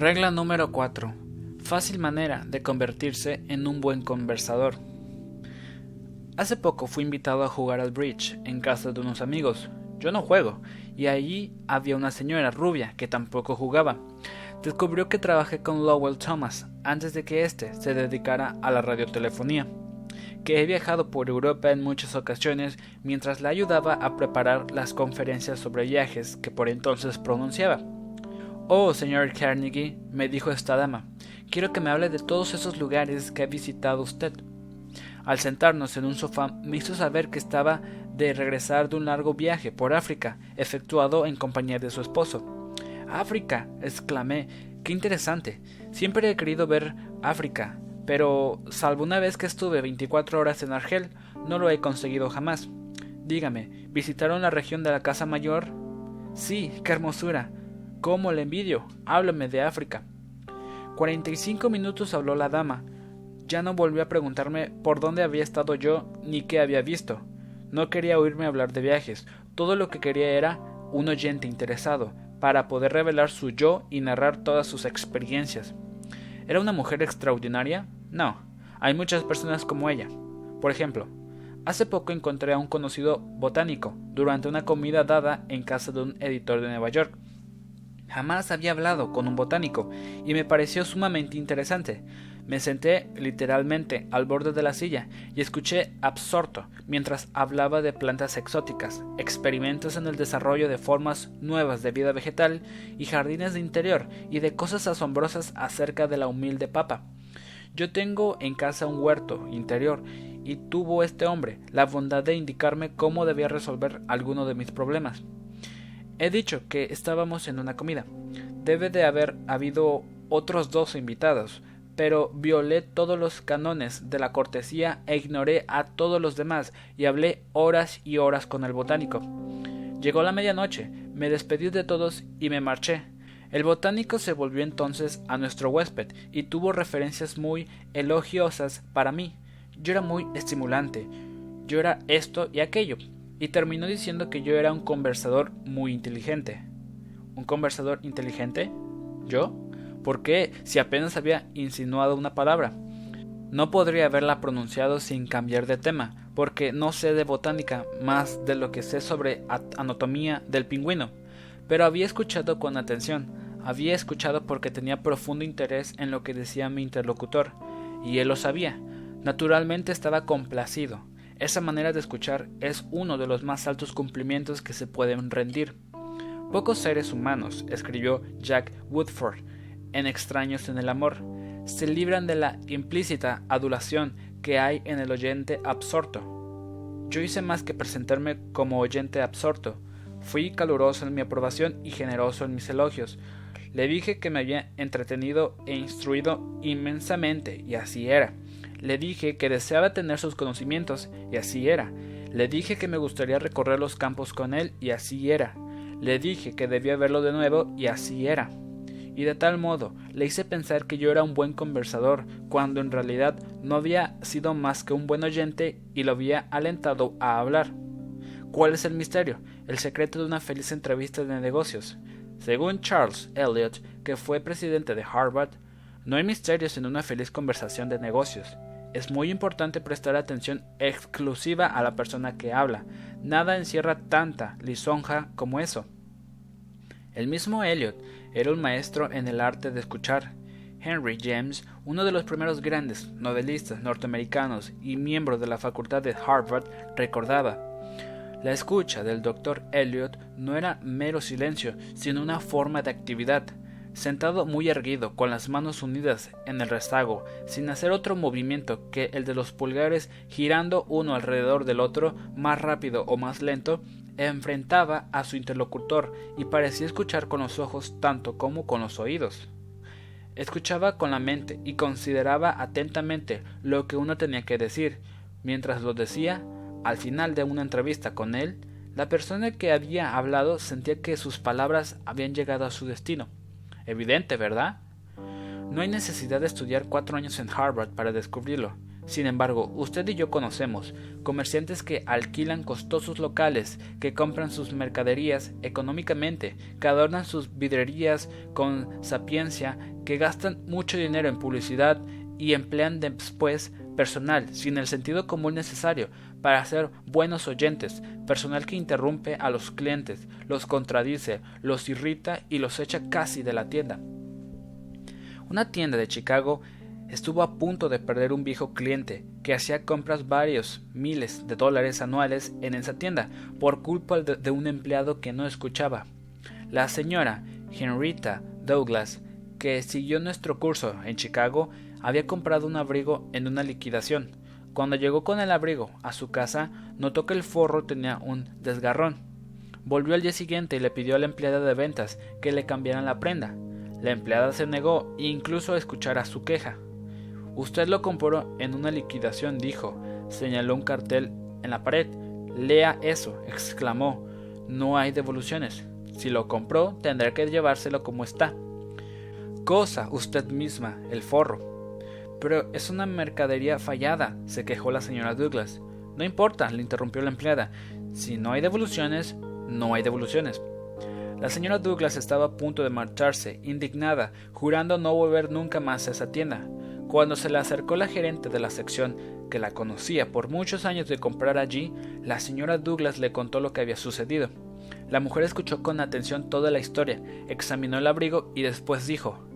Regla número 4. Fácil manera de convertirse en un buen conversador. Hace poco fui invitado a jugar al bridge en casa de unos amigos. Yo no juego, y allí había una señora rubia que tampoco jugaba. Descubrió que trabajé con Lowell Thomas antes de que éste se dedicara a la radiotelefonía, que he viajado por Europa en muchas ocasiones mientras la ayudaba a preparar las conferencias sobre viajes que por entonces pronunciaba. Oh, señor Carnegie, me dijo esta dama, quiero que me hable de todos esos lugares que ha visitado usted. Al sentarnos en un sofá me hizo saber que estaba de regresar de un largo viaje por África, efectuado en compañía de su esposo. África, exclamé, qué interesante. Siempre he querido ver África, pero salvo una vez que estuve 24 horas en Argel, no lo he conseguido jamás. Dígame, ¿visitaron la región de la Casa Mayor? Sí, qué hermosura. ¿Cómo le envidio? Háblame de África. Cuarenta y cinco minutos habló la dama. Ya no volvió a preguntarme por dónde había estado yo ni qué había visto. No quería oírme hablar de viajes. Todo lo que quería era un oyente interesado, para poder revelar su yo y narrar todas sus experiencias. ¿Era una mujer extraordinaria? No. Hay muchas personas como ella. Por ejemplo, hace poco encontré a un conocido botánico durante una comida dada en casa de un editor de Nueva York. Jamás había hablado con un botánico y me pareció sumamente interesante. Me senté literalmente al borde de la silla y escuché absorto mientras hablaba de plantas exóticas, experimentos en el desarrollo de formas nuevas de vida vegetal y jardines de interior y de cosas asombrosas acerca de la humilde papa. Yo tengo en casa un huerto interior y tuvo este hombre la bondad de indicarme cómo debía resolver alguno de mis problemas. He dicho que estábamos en una comida. Debe de haber habido otros dos invitados, pero violé todos los canones de la cortesía e ignoré a todos los demás y hablé horas y horas con el botánico. Llegó la medianoche, me despedí de todos y me marché. El botánico se volvió entonces a nuestro huésped y tuvo referencias muy elogiosas para mí. Yo era muy estimulante. Yo era esto y aquello y terminó diciendo que yo era un conversador muy inteligente. ¿Un conversador inteligente? ¿Yo? ¿Por qué si apenas había insinuado una palabra? No podría haberla pronunciado sin cambiar de tema, porque no sé de botánica más de lo que sé sobre anatomía del pingüino, pero había escuchado con atención, había escuchado porque tenía profundo interés en lo que decía mi interlocutor, y él lo sabía. Naturalmente estaba complacido, esa manera de escuchar es uno de los más altos cumplimientos que se pueden rendir. Pocos seres humanos, escribió Jack Woodford en Extraños en el Amor, se libran de la implícita adulación que hay en el oyente absorto. Yo hice más que presentarme como oyente absorto. Fui caluroso en mi aprobación y generoso en mis elogios. Le dije que me había entretenido e instruido inmensamente, y así era. Le dije que deseaba tener sus conocimientos, y así era. Le dije que me gustaría recorrer los campos con él, y así era. Le dije que debía verlo de nuevo, y así era. Y de tal modo le hice pensar que yo era un buen conversador, cuando en realidad no había sido más que un buen oyente y lo había alentado a hablar. ¿Cuál es el misterio? El secreto de una feliz entrevista de negocios. Según Charles Eliot, que fue presidente de Harvard, no hay misterios en una feliz conversación de negocios. Es muy importante prestar atención exclusiva a la persona que habla. Nada encierra tanta lisonja como eso. El mismo Eliot era un maestro en el arte de escuchar. Henry James, uno de los primeros grandes novelistas norteamericanos y miembro de la facultad de Harvard, recordaba La escucha del doctor Eliot no era mero silencio, sino una forma de actividad sentado muy erguido, con las manos unidas en el rezago, sin hacer otro movimiento que el de los pulgares girando uno alrededor del otro, más rápido o más lento, enfrentaba a su interlocutor y parecía escuchar con los ojos tanto como con los oídos. Escuchaba con la mente y consideraba atentamente lo que uno tenía que decir. Mientras lo decía, al final de una entrevista con él, la persona que había hablado sentía que sus palabras habían llegado a su destino Evidente, ¿verdad? No hay necesidad de estudiar cuatro años en Harvard para descubrirlo. Sin embargo, usted y yo conocemos comerciantes que alquilan costosos locales, que compran sus mercaderías económicamente, que adornan sus vidrerías con sapiencia, que gastan mucho dinero en publicidad y emplean después personal sin el sentido común necesario para ser buenos oyentes, personal que interrumpe a los clientes, los contradice, los irrita y los echa casi de la tienda. Una tienda de Chicago estuvo a punto de perder un viejo cliente que hacía compras varios miles de dólares anuales en esa tienda por culpa de, un empleado que no escuchaba. La señora Henrietta Douglas, que siguió nuestro curso en Chicago, había comprado un abrigo en una liquidación. Cuando llegó con el abrigo a su casa, notó que el forro tenía un desgarrón. Volvió al día siguiente y le pidió a la empleada de ventas que le cambiaran la prenda. La empleada se negó e incluso a escuchar a su queja. Usted lo compró en una liquidación, dijo. Señaló un cartel en la pared. Lea eso, exclamó. No hay devoluciones. Si lo compró, tendrá que llevárselo como está. Cosa usted misma, el forro. Pero es una mercadería fallada, se quejó la señora Douglas. No importa, le interrumpió la empleada. Si no hay devoluciones, no hay devoluciones. La señora Douglas estaba a punto de marcharse, indignada, jurando no volver nunca más a esa tienda. Cuando se le acercó la gerente de la sección, que la conocía por muchos años de comprar allí, la señora Douglas le contó lo que había sucedido. La mujer escuchó con atención toda la historia, examinó el abrigo y después dijo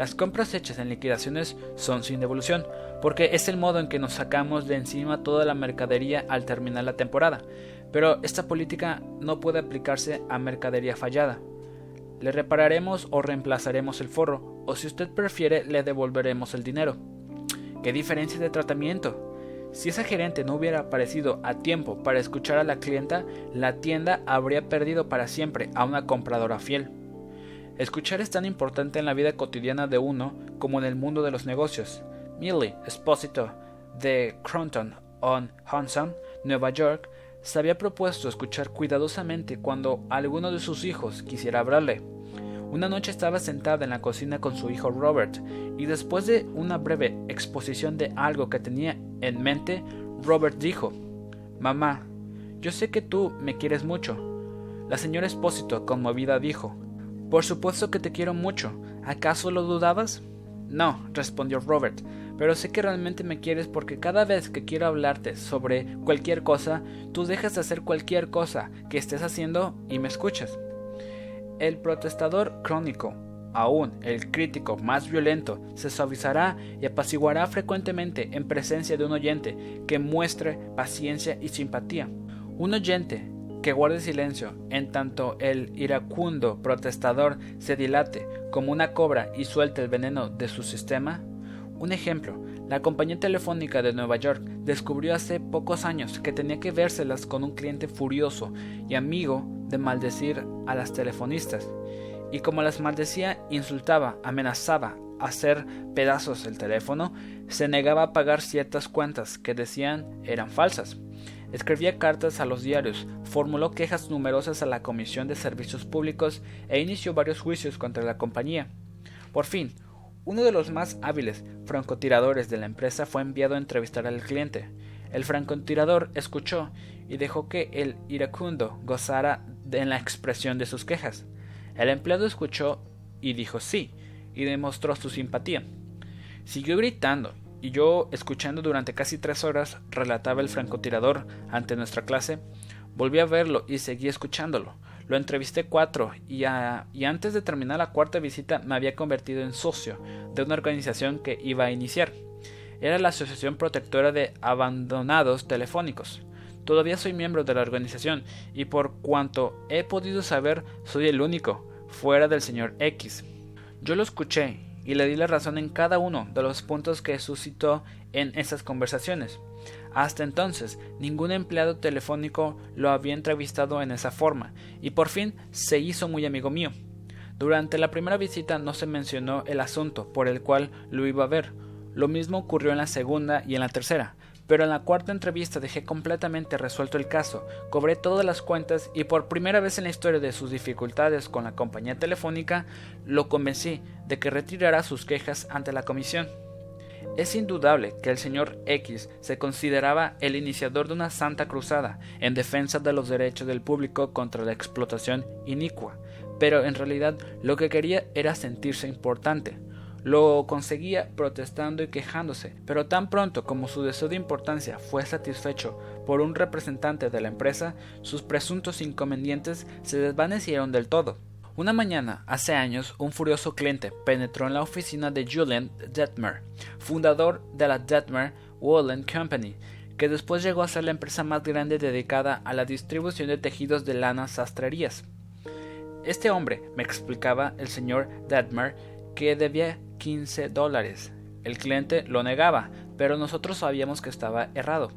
Las compras hechas en liquidaciones son sin devolución, porque es el modo en que nos sacamos de encima toda la mercadería al terminar la temporada. Pero esta política no puede aplicarse a mercadería fallada. Le repararemos o reemplazaremos el forro, o si usted prefiere le devolveremos el dinero. ¿Qué diferencia de tratamiento? Si esa gerente no hubiera aparecido a tiempo para escuchar a la clienta, la tienda habría perdido para siempre a una compradora fiel. Escuchar es tan importante en la vida cotidiana de uno como en el mundo de los negocios. Millie Esposito de Cronton on Hudson, Nueva York, se había propuesto escuchar cuidadosamente cuando alguno de sus hijos quisiera hablarle. Una noche estaba sentada en la cocina con su hijo Robert, y después de una breve exposición de algo que tenía en mente, Robert dijo Mamá, yo sé que tú me quieres mucho. La señora Espósito, conmovida, dijo Por supuesto que te quiero mucho. ¿Acaso lo dudabas? No, respondió Robert, pero sé que realmente me quieres porque cada vez que quiero hablarte sobre cualquier cosa, tú dejas de hacer cualquier cosa que estés haciendo y me escuchas. El protestador crónico, aún el crítico más violento, se suavizará y apaciguará frecuentemente en presencia de un oyente que muestre paciencia y simpatía. Un oyente que guarde silencio en tanto el iracundo protestador se dilate como una cobra y suelte el veneno de su sistema, un ejemplo, la compañía telefónica de Nueva York descubrió hace pocos años que tenía que vérselas con un cliente furioso y amigo de maldecir a las telefonistas. Y como las maldecía, insultaba, amenazaba, hacer pedazos el teléfono, se negaba a pagar ciertas cuentas que decían eran falsas. Escribía cartas a los diarios, formuló quejas numerosas a la Comisión de Servicios Públicos e inició varios juicios contra la compañía. Por fin, uno de los más hábiles francotiradores de la empresa fue enviado a entrevistar al cliente. El francotirador escuchó y dejó que el iracundo gozara en la expresión de sus quejas. El empleado escuchó y dijo sí, y demostró su simpatía. Siguió gritando, y yo, escuchando durante casi tres horas, relataba el francotirador ante nuestra clase, volví a verlo y seguí escuchándolo. Lo entrevisté cuatro y, antes de terminar la cuarta visita me había convertido en socio de una organización que iba a iniciar. Era la Asociación Protectora de Abandonados Telefónicos. Todavía soy miembro de la organización y por cuanto he podido saber soy el único, fuera del señor X. Yo lo escuché y le di la razón en cada uno de los puntos que suscitó en esas conversaciones. Hasta entonces, ningún empleado telefónico lo había entrevistado en esa forma, y por fin se hizo muy amigo mío. Durante la primera visita no se mencionó el asunto por el cual lo iba a ver. Lo mismo ocurrió en la segunda y en la tercera. Pero en la cuarta entrevista dejé completamente resuelto el caso, cobré todas las cuentas y por primera vez en la historia de sus dificultades con la compañía telefónica, lo convencí de que retirara sus quejas ante la comisión. Es indudable que el señor X se consideraba el iniciador de una santa cruzada en defensa de los derechos del público contra la explotación inicua, pero en realidad lo que quería era sentirse importante. Lo conseguía protestando y quejándose, pero tan pronto como su deseo de importancia fue satisfecho por un representante de la empresa, sus presuntos inconvenientes se desvanecieron del todo. Una mañana, hace años, un furioso cliente penetró en la oficina de Julian Detmer, fundador de la Detmer Woolen Company, que después llegó a ser la empresa más grande dedicada a la distribución de tejidos de lana sastrerías. Este hombre, me explicaba el señor Detmer, que debía 15 dólares. El cliente lo negaba, pero nosotros sabíamos que estaba errado.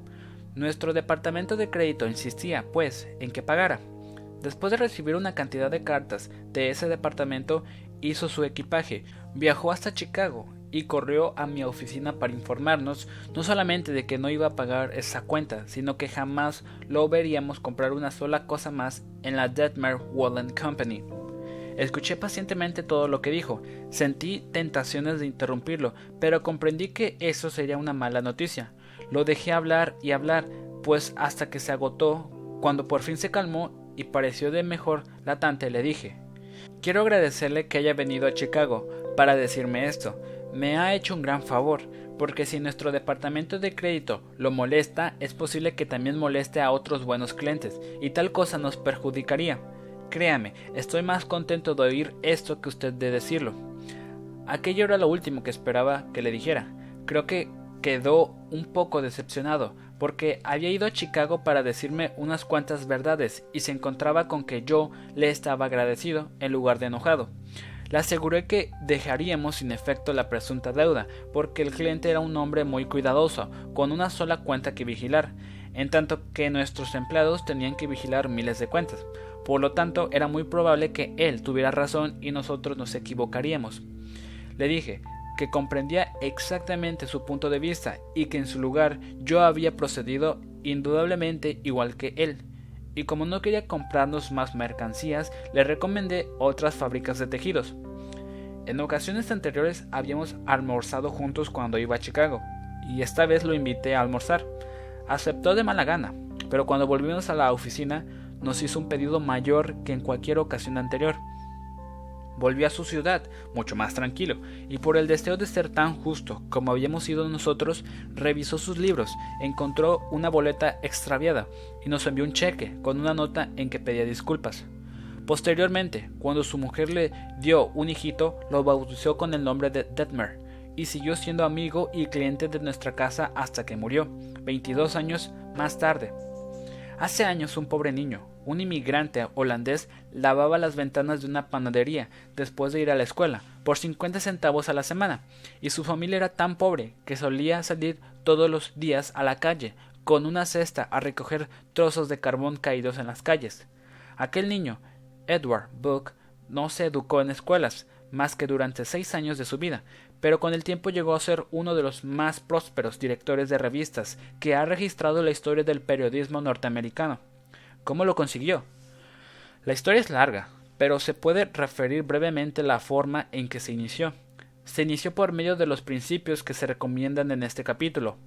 Nuestro departamento de crédito insistía, pues, en que pagara. Después de recibir una cantidad de cartas de ese departamento, hizo su equipaje, viajó hasta Chicago y corrió a mi oficina para informarnos no solamente de que no iba a pagar esa cuenta, sino que jamás lo veríamos comprar una sola cosa más en la Detmer Wallen Company. Escuché pacientemente todo lo que dijo, sentí tentaciones de interrumpirlo, pero comprendí que eso sería una mala noticia. Lo dejé hablar y hablar, pues hasta que se agotó, cuando por fin se calmó y pareció de mejor latante, le dije Quiero agradecerle que haya venido a Chicago para decirme esto. Me ha hecho un gran favor, porque si nuestro departamento de crédito lo molesta, es posible que también moleste a otros buenos clientes, y tal cosa nos perjudicaría. Créame, estoy más contento de oír esto que usted de decirlo. Aquello era lo último que esperaba que le dijera. Creo que quedó un poco decepcionado, porque había ido a Chicago para decirme unas cuantas verdades y se encontraba con que yo le estaba agradecido en lugar de enojado. Le aseguré que dejaríamos sin efecto la presunta deuda, porque el cliente era un hombre muy cuidadoso, con una sola cuenta que vigilar, en tanto que nuestros empleados tenían que vigilar miles de cuentas. Por lo tanto, era muy probable que él tuviera razón y nosotros nos equivocaríamos. Le dije que comprendía exactamente su punto de vista y que en su lugar yo había procedido indudablemente igual que él. Y como no quería comprarnos más mercancías, le recomendé otras fábricas de tejidos. En ocasiones anteriores habíamos almorzado juntos cuando iba a Chicago, y esta vez lo invité a almorzar. Aceptó de mala gana, pero cuando volvimos a la oficina nos hizo un pedido mayor que en cualquier ocasión anterior. Volvió a su ciudad, mucho más tranquilo, y por el deseo de ser tan justo como habíamos sido nosotros, revisó sus libros, encontró una boleta extraviada y nos envió un cheque con una nota en que pedía disculpas. Posteriormente, cuando su mujer le dio un hijito, lo bautizó con el nombre de Detmer y siguió siendo amigo y cliente de nuestra casa hasta que murió, 22 años más tarde. Hace años un pobre niño, un inmigrante holandés, lavaba las ventanas de una panadería después de ir a la escuela, por 50 centavos a la semana, y su familia era tan pobre que solía salir todos los días a la calle con una cesta a recoger trozos de carbón caídos en las calles. Aquel niño, Edward Book, no se educó en escuelas, más que durante seis años de su vida, pero con el tiempo llegó a ser uno de los más prósperos directores de revistas que ha registrado la historia del periodismo norteamericano. ¿Cómo lo consiguió? La historia es larga, pero se puede referir brevemente la forma en que se inició. Se inició por medio de los principios que se recomiendan en este capítulo.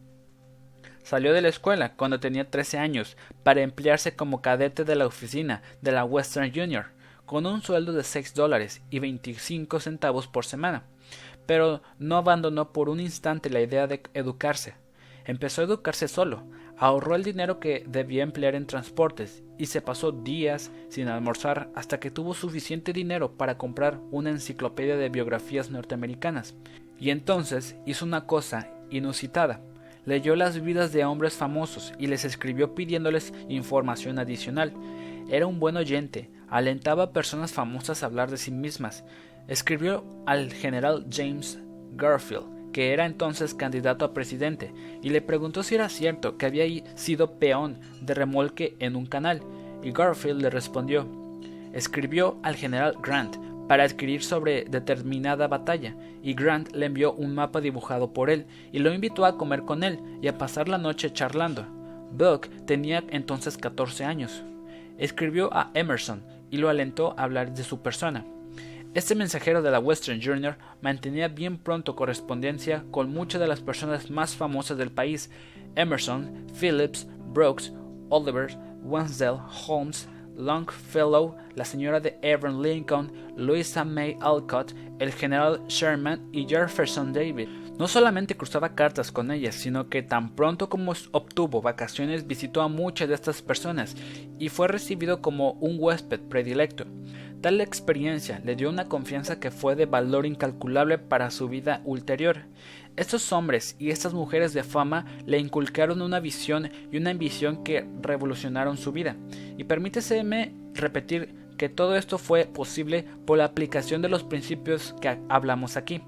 Salió de la escuela cuando tenía 13 años para emplearse como cadete de la oficina de la Western Junior, con un sueldo de 6 dólares y 25 centavos por semana pero no abandonó por un instante la idea de educarse. Empezó a educarse solo, ahorró el dinero que debía emplear en transportes y se pasó días sin almorzar hasta que tuvo suficiente dinero para comprar una enciclopedia de biografías norteamericanas. Y entonces hizo una cosa inusitada. Leyó las vidas de hombres famosos y les escribió pidiéndoles información adicional. Era un buen oyente, alentaba a personas famosas a hablar de sí mismas, escribió al general James Garfield, que era entonces candidato a presidente, y le preguntó si era cierto que había sido peón de remolque en un canal, y Garfield le respondió. Escribió al general Grant para adquirir sobre determinada batalla, y Grant le envió un mapa dibujado por él, y lo invitó a comer con él y a pasar la noche charlando. Buck tenía entonces 14 años. Escribió a Emerson y lo alentó a hablar de su persona. Este mensajero de la Western Journal mantenía bien pronto correspondencia con muchas de las personas más famosas del país: Emerson, Phillips, Brooks, Oliver, Wansdale, Holmes, Longfellow, la señora de Abraham Lincoln, Louisa May Alcott, el general Sherman y Jefferson David. No solamente cruzaba cartas con ellas, sino que tan pronto como obtuvo vacaciones visitó a muchas de estas personas y fue recibido como un huésped predilecto. Tal experiencia le dio una confianza que fue de valor incalculable para su vida ulterior. Estos hombres y estas mujeres de fama le inculcaron una visión y una ambición que revolucionaron su vida. Y permíteseme repetir que todo esto fue posible por la aplicación de los principios que hablamos aquí.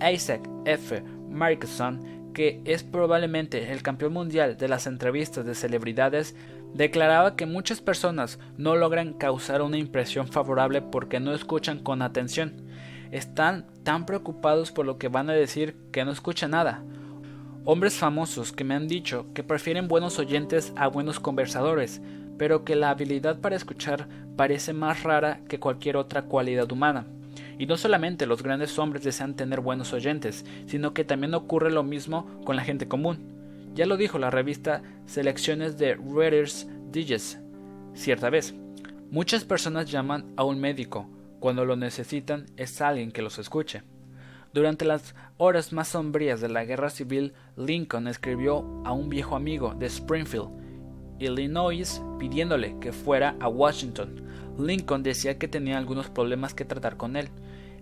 Isaac F. Markson, que es probablemente el campeón mundial de las entrevistas de celebridades, declaraba que muchas personas no logran causar una impresión favorable porque no escuchan con atención. Están tan preocupados por lo que van a decir que no escuchan nada. Hombres famosos que me han dicho que prefieren buenos oyentes a buenos conversadores, pero que la habilidad para escuchar parece más rara que cualquier otra cualidad humana. Y no solamente los grandes hombres desean tener buenos oyentes, sino que también ocurre lo mismo con la gente común. Ya lo dijo la revista Selecciones de Reader's Digest cierta vez. Muchas personas llaman a un médico, cuando lo necesitan es alguien que los escuche. Durante las horas más sombrías de la guerra civil, Lincoln escribió a un viejo amigo de Springfield, Illinois, pidiéndole que fuera a Washington. Lincoln decía que tenía algunos problemas que tratar con él,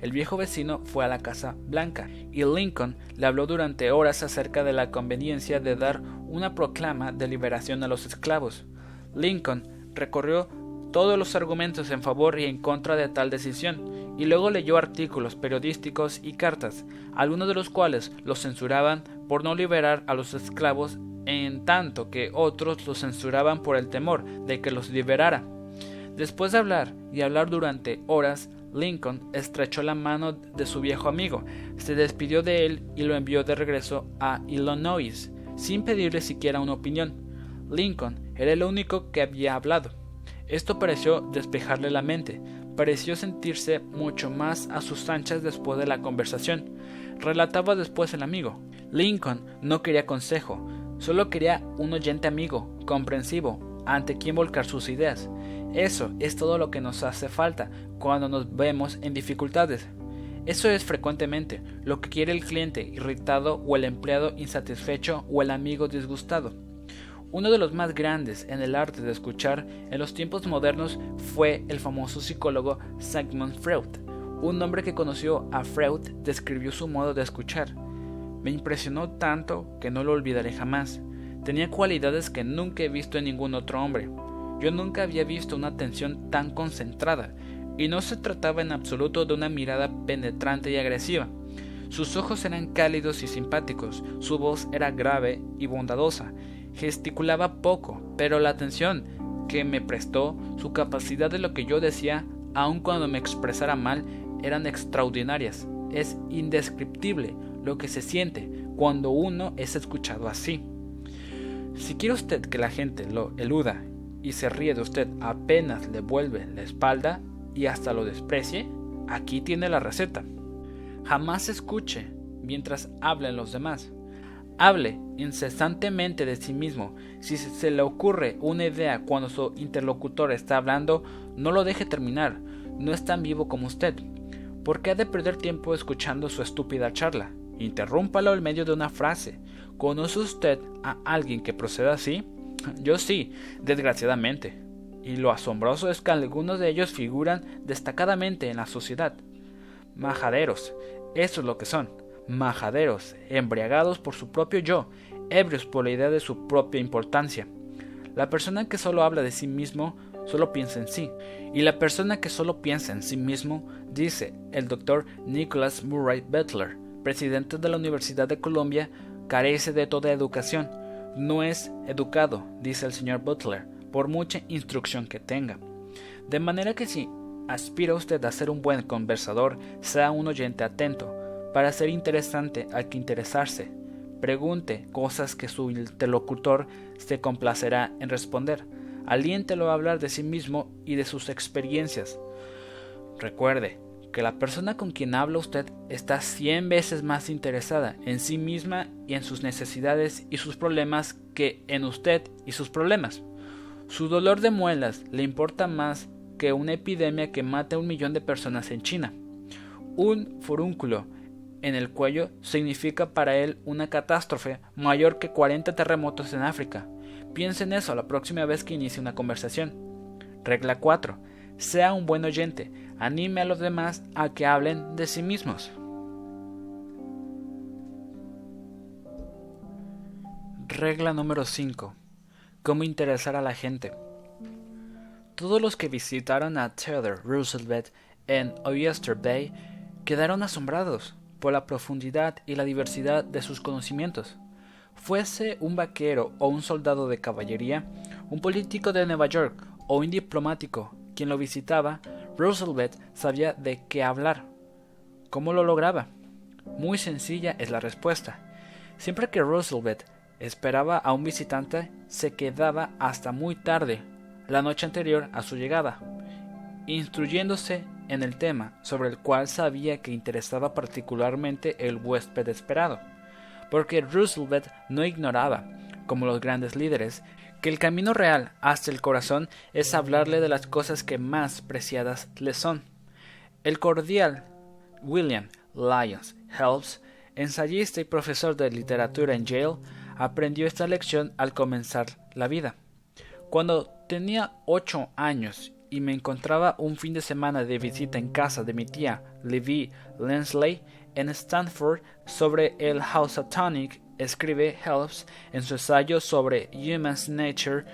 el viejo vecino fue a la Casa Blanca y Lincoln le habló durante horas acerca de la conveniencia de dar una proclama de liberación a los esclavos. Lincoln recorrió todos los argumentos en favor y en contra de tal decisión, y luego leyó artículos periodísticos y cartas, algunos de los cuales los censuraban por no liberar a los esclavos, en tanto que otros los censuraban por el temor de que los liberara. Después de hablar y hablar durante horas, Lincoln estrechó la mano de su viejo amigo, se despidió de él y lo envió de regreso a Illinois, sin pedirle siquiera una opinión. Lincoln era el único que había hablado. Esto pareció despejarle la mente, pareció sentirse mucho más a sus anchas después de la conversación. Relataba después el amigo. Lincoln no quería consejo, solo quería un oyente amigo, comprensivo, ante quien volcar sus ideas. Eso es todo lo que nos hace falta cuando nos vemos en dificultades. Eso es frecuentemente lo que quiere el cliente irritado o el empleado insatisfecho o el amigo disgustado. Uno de los más grandes en el arte de escuchar en los tiempos modernos fue el famoso psicólogo Sigmund Freud. Un hombre que conoció a Freud describió su modo de escuchar. Me impresionó tanto que no lo olvidaré jamás. Tenía cualidades que nunca he visto en ningún otro hombre. Yo nunca había visto una atención tan concentrada, y no se trataba en absoluto de una mirada penetrante y agresiva. Sus ojos eran cálidos y simpáticos, su voz era grave y bondadosa, gesticulaba poco, pero la atención que me prestó, su capacidad de lo que yo decía, aun cuando me expresara mal, eran extraordinarias. Es indescriptible lo que se siente cuando uno es escuchado así. Si quiere usted que la gente lo eluda y se ríe de usted apenas le vuelve la espalda y hasta lo desprecie, aquí tiene la receta. Jamás escuche mientras hablen los demás. Hable incesantemente de sí mismo. Si se le ocurre una idea cuando su interlocutor está hablando, no lo deje terminar. No es tan vivo como usted. ¿Por qué ha de perder tiempo escuchando su estúpida charla? Interrúmpalo en medio de una frase. ¿Conoce usted a alguien que proceda así? Yo sí, desgraciadamente. Y lo asombroso es que algunos de ellos figuran destacadamente en la sociedad. Majaderos, eso es lo que son. Majaderos, embriagados por su propio yo, ebrios por la idea de su propia importancia. La persona que solo habla de sí mismo solo piensa en sí. Y la persona que solo piensa en sí mismo, dice el doctor Nicholas Murray Butler, presidente de la Universidad de Columbia, carece de toda educación no es educado, dice el señor Butler, por mucha instrucción que tenga. De manera que si aspira usted a ser un buen conversador, sea un oyente atento. Para ser interesante hay que interesarse. Pregunte cosas que su interlocutor se complacerá en responder. Aliéntelo a hablar de sí mismo y de sus experiencias. Recuerde, que la persona con quien habla usted está cien veces más interesada en sí misma y en sus necesidades y sus problemas que en usted y sus problemas. Su dolor de muelas le importa más que una epidemia que mate a un millón de personas en China. Un furúnculo en el cuello significa para él una catástrofe mayor que 40 terremotos en África. Piense en eso la próxima vez que inicie una conversación. Regla 4. Sea un buen oyente. Anime a los demás a que hablen de sí mismos. Regla número 5. Cómo interesar a la gente. Todos los que visitaron a Theodore Roosevelt en Oyster Bay quedaron asombrados por la profundidad y la diversidad de sus conocimientos. Fuese un vaquero o un soldado de caballería, un político de Nueva York o un diplomático quien lo visitaba, Roosevelt sabía de qué hablar. ¿Cómo lo lograba? Muy sencilla es la respuesta. Siempre que Roosevelt esperaba a un visitante, se quedaba hasta muy tarde, la noche anterior a su llegada, instruyéndose en el tema sobre el cual sabía que interesaba particularmente el huésped esperado, porque Roosevelt no ignoraba, como los grandes líderes, que el camino real hasta el corazón es hablarle de las cosas que más preciadas le son. El cordial William Lyons Helps, ensayista y profesor de literatura en Yale, aprendió esta lección al comenzar la vida. Cuando tenía ocho años y me encontraba un fin de semana de visita en casa de mi tía Levi Lensley en Stanford sobre el Housatonic, escribe Helps en su ensayo sobre Human Nature,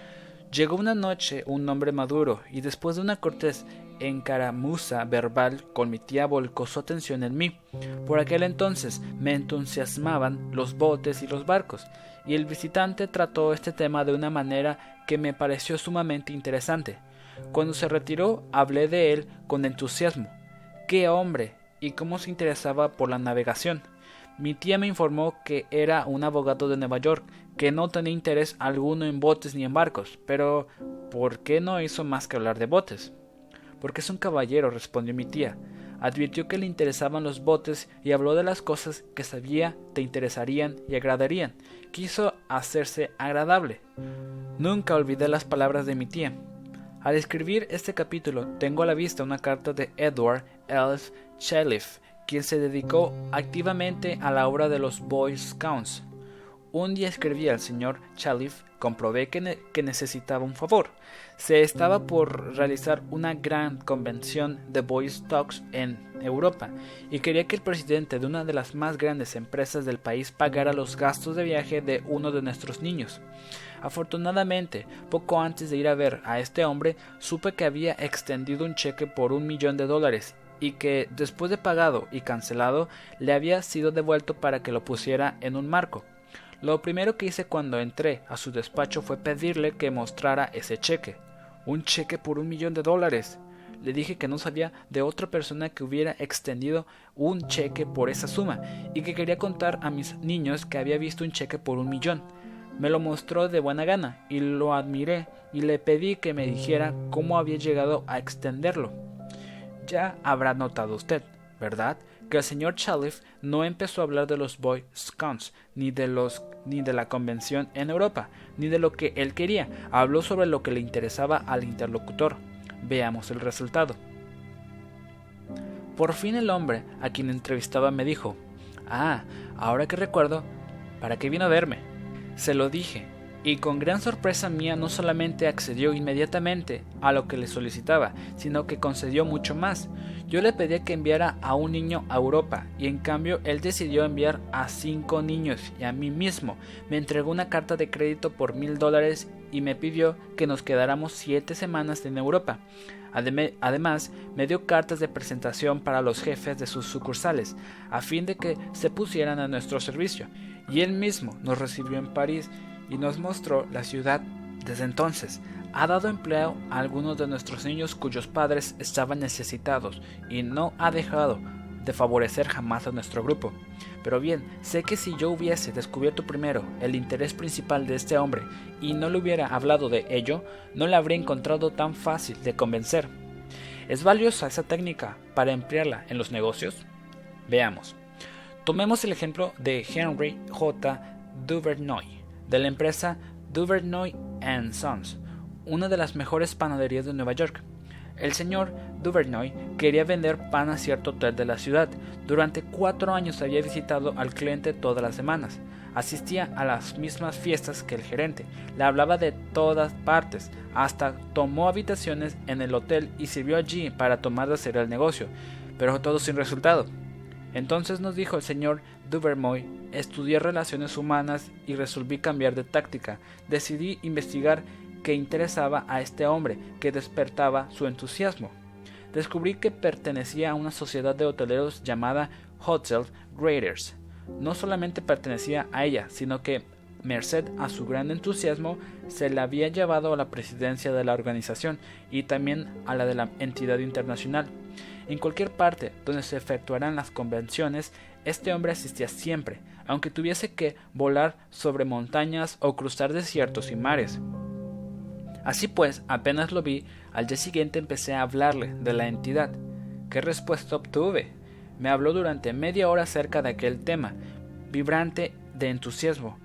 llegó una noche un hombre maduro y después de una cortés encaramuza verbal con mi tía volcó su atención en mí. Por aquel entonces me entusiasmaban los botes y los barcos, y el visitante trató este tema de una manera que me pareció sumamente interesante. Cuando se retiró hablé de él con entusiasmo. ¡Qué hombre! y cómo se interesaba por la navegación. Mi tía me informó que era un abogado de Nueva York, que no tenía interés alguno en botes ni en barcos, pero ¿por qué no hizo más que hablar de botes? Porque es un caballero, respondió mi tía. Advirtió que le interesaban los botes y habló de las cosas que sabía te interesarían y agradarían. Quiso hacerse agradable. Nunca olvidé las palabras de mi tía. Al escribir este capítulo tengo a la vista una carta de Edward Elf Chalif, quien se dedicó activamente a la obra de los Boy Scouts. Un día escribí al señor Chalif, comprobé que, que, necesitaba un favor. Se estaba por realizar una gran convención de Boy Scouts en Europa y quería que el presidente de una de las más grandes empresas del país pagara los gastos de viaje de uno de nuestros niños. Afortunadamente, poco antes de ir a ver a este hombre, supe que había extendido un cheque por un millón de dólares y que, después de pagado y cancelado, le había sido devuelto para que lo pusiera en un marco. Lo primero que hice cuando entré a su despacho fue pedirle que mostrara ese cheque. Un cheque por un millón de dólares. Le dije que no sabía de otra persona que hubiera extendido un cheque por esa suma y que quería contar a mis niños que había visto un cheque por un millón. Me lo mostró de buena gana y lo admiré y le pedí que me dijera cómo había llegado a extenderlo. Ya habrá notado usted, ¿verdad? Que el señor Chalif no empezó a hablar de los Boy Scouts, ni de los ni de la convención en Europa, ni de lo que él quería. Habló sobre lo que le interesaba al interlocutor. Veamos el resultado. Por fin el hombre a quien entrevistaba me dijo, Ah, ahora que recuerdo, ¿para qué vino a verme? Se lo dije, y con gran sorpresa mía no solamente accedió inmediatamente a lo que le solicitaba, sino que concedió mucho más. Yo le pedía que enviara a un niño a Europa, y en cambio él decidió enviar a cinco niños y a mí mismo. Me entregó una carta de crédito por mil dólares y me pidió que nos quedáramos siete semanas en Europa. Además, me dio cartas de presentación para los jefes de sus sucursales, a fin de que se pusieran a nuestro servicio y él mismo nos recibió en París y nos mostró la ciudad. Desde entonces, ha dado empleo a algunos de nuestros niños cuyos padres estaban necesitados y no ha dejado de favorecer jamás a nuestro grupo. Pero bien, sé que si yo hubiese descubierto primero el interés principal de este hombre y no le hubiera hablado de ello, no le habría encontrado tan fácil de convencer. ¿Es valiosa esa técnica para emplearla en los negocios? Veamos. Tomemos el ejemplo de Henry J. Duvernoy, de la empresa Duvernoy Sons, una de las mejores panaderías de Nueva York. El señor Duvernoy quería vender pan a cierto hotel de la ciudad. Durante cuatro años había visitado al cliente todas las semanas. Asistía a las mismas fiestas que el gerente. Le hablaba de todas partes. Hasta tomó habitaciones en el hotel y sirvió allí para tomar de hacer el negocio. Pero todo sin resultado. Entonces nos dijo el señor Duvernoy, estudié relaciones humanas y resolví cambiar de táctica. Decidí investigar que interesaba a este hombre, que despertaba su entusiasmo. Descubrí que pertenecía a una sociedad de hoteleros llamada Hotel Graders. No solamente pertenecía a ella, sino que, merced a su gran entusiasmo, se la había llevado a la presidencia de la organización y también a la de la entidad internacional. En cualquier parte donde se efectuaran las convenciones, este hombre asistía siempre, aunque tuviese que volar sobre montañas o cruzar desiertos y mares. Así pues, apenas lo vi, al día siguiente empecé a hablarle de la entidad. ¿Qué respuesta obtuve? Me habló durante media hora acerca de aquel tema, vibrante de entusiasmo.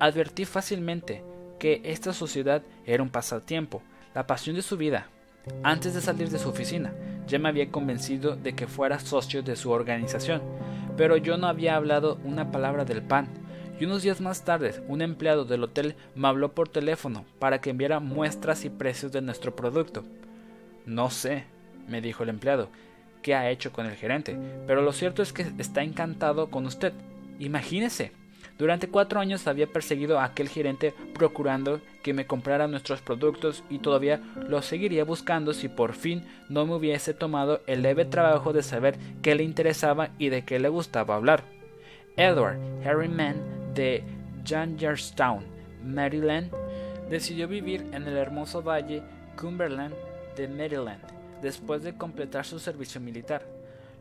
Advertí fácilmente que esta sociedad era un pasatiempo, la pasión de su vida. Antes de salir de su oficina, ya me había convencido de que fuera socio de su organización, pero yo no había hablado una palabra del pan, y unos días más tarde un empleado del hotel me habló por teléfono para que enviara muestras y precios de nuestro producto. No sé, me dijo el empleado, qué ha hecho con el gerente, pero lo cierto es que está encantado con usted. Imagínese. Durante cuatro años había perseguido a aquel gerente procurando que me comprara nuestros productos y todavía lo seguiría buscando si por fin no me hubiese tomado el leve trabajo de saber qué le interesaba y de qué le gustaba hablar. Edward Harriman de Youngstown, Maryland, decidió vivir en el hermoso valle Cumberland de Maryland después de completar su servicio militar.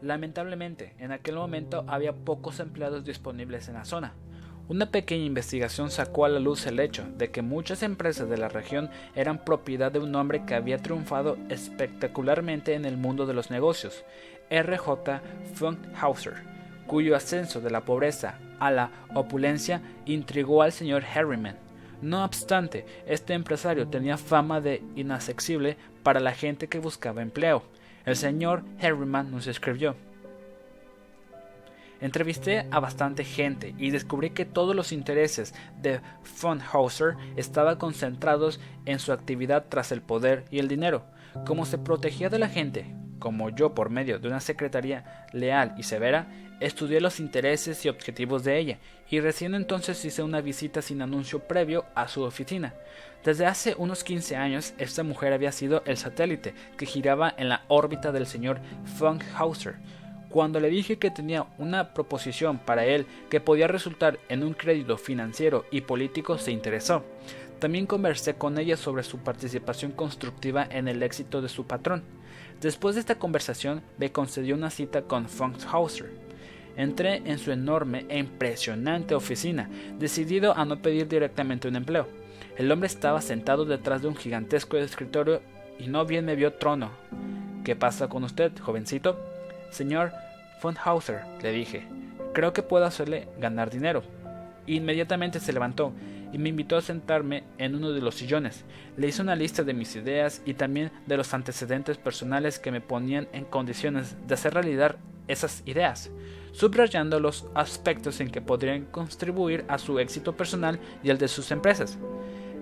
Lamentablemente, en aquel momento había pocos empleados disponibles en la zona. Una pequeña investigación sacó a la luz el hecho de que muchas empresas de la región eran propiedad de un hombre que había triunfado espectacularmente en el mundo de los negocios, R.J. Funkhauser cuyo ascenso de la pobreza a la opulencia intrigó al señor Harriman. No obstante, este empresario tenía fama de inaccesible para la gente que buscaba empleo. El señor Harriman nos escribió. Entrevisté a bastante gente y descubrí que todos los intereses de von Hauser estaban concentrados en su actividad tras el poder y el dinero. Como se protegía de la gente, como yo por medio de una secretaría leal y severa, estudié los intereses y objetivos de ella, y recién entonces hice una visita sin anuncio previo a su oficina. Desde hace unos 15 años, esta mujer había sido el satélite que giraba en la órbita del señor Funkhauser. Cuando le dije que tenía una proposición para él que podía resultar en un crédito financiero y político, se interesó. También conversé con ella sobre su participación constructiva en el éxito de su patrón. Después de esta conversación, me concedió una cita con Funkhauser. Entré en su enorme e impresionante oficina, decidido a no pedir directamente un empleo. El hombre estaba sentado detrás de un gigantesco escritorio y no bien me vio trono. ¿Qué pasa con usted, jovencito? Señor Funkhauser, le dije, creo que puedo hacerle ganar dinero. Inmediatamente se levantó y me invitó a sentarme en uno de los sillones. Le hice una lista de mis ideas y también de los antecedentes personales que me ponían en condiciones de hacer realidad esas ideas, subrayando los aspectos en que podrían contribuir a su éxito personal y al de sus empresas.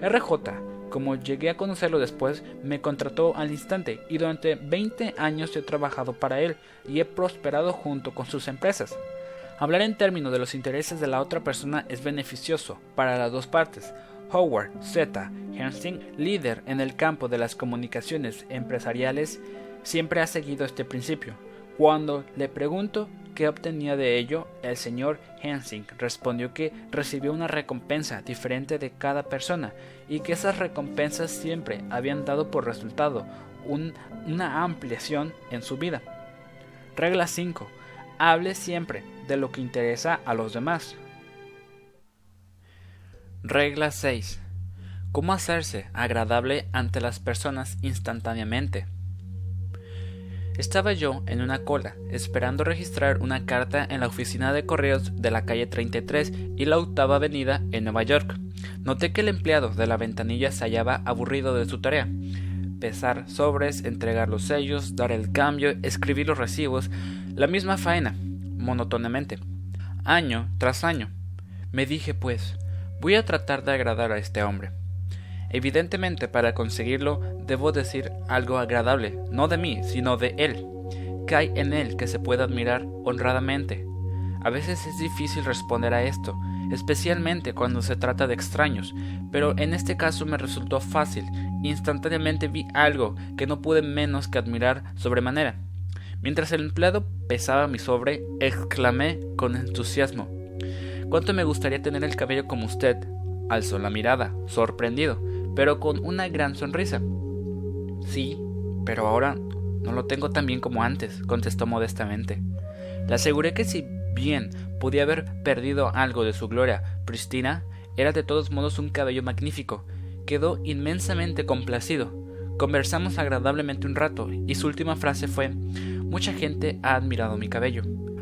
RJ, como llegué a conocerlo después, me contrató al instante y durante 20 años he trabajado para él y he prosperado junto con sus empresas. Hablar en términos de los intereses de la otra persona es beneficioso para las dos partes. Howard Z. Hensing, líder en el campo de las comunicaciones empresariales, siempre ha seguido este principio. Cuando le pregunto qué obtenía de ello, el señor Hensing respondió que recibió una recompensa diferente de cada persona y que esas recompensas siempre habían dado por resultado una ampliación en su vida. Regla 5. Hable siempre de lo que interesa a los demás. Regla 6. ¿Cómo hacerse agradable ante las personas instantáneamente? Estaba yo en una cola, esperando registrar una carta en la oficina de correos de la calle 33 y la octava avenida en Nueva York. Noté que el empleado de la ventanilla se hallaba aburrido de su tarea. Pesar sobres, entregar los sellos, dar el cambio, escribir los recibos, la misma faena, monótonamente, año tras año. Me dije, pues, voy a tratar de agradar a este hombre. Evidentemente, para conseguirlo, debo decir algo agradable, no de mí, sino de él. ¿Qué hay en él que se pueda admirar honradamente? A veces es difícil responder a esto, especialmente cuando se trata de extraños, pero en este caso me resultó fácil. Instantáneamente vi algo que no pude menos que admirar sobremanera. Mientras el empleado pesaba mi sobre, exclamé con entusiasmo ¿Cuánto me gustaría tener el cabello como usted? Alzó la mirada, sorprendido pero con una gran sonrisa. Sí, pero ahora no lo tengo tan bien como antes, contestó modestamente. Le aseguré que si bien podía haber perdido algo de su gloria pristina, era de todos modos un cabello magnífico. Quedó inmensamente complacido. Conversamos agradablemente un rato y su última frase fue Mucha gente ha admirado mi cabello.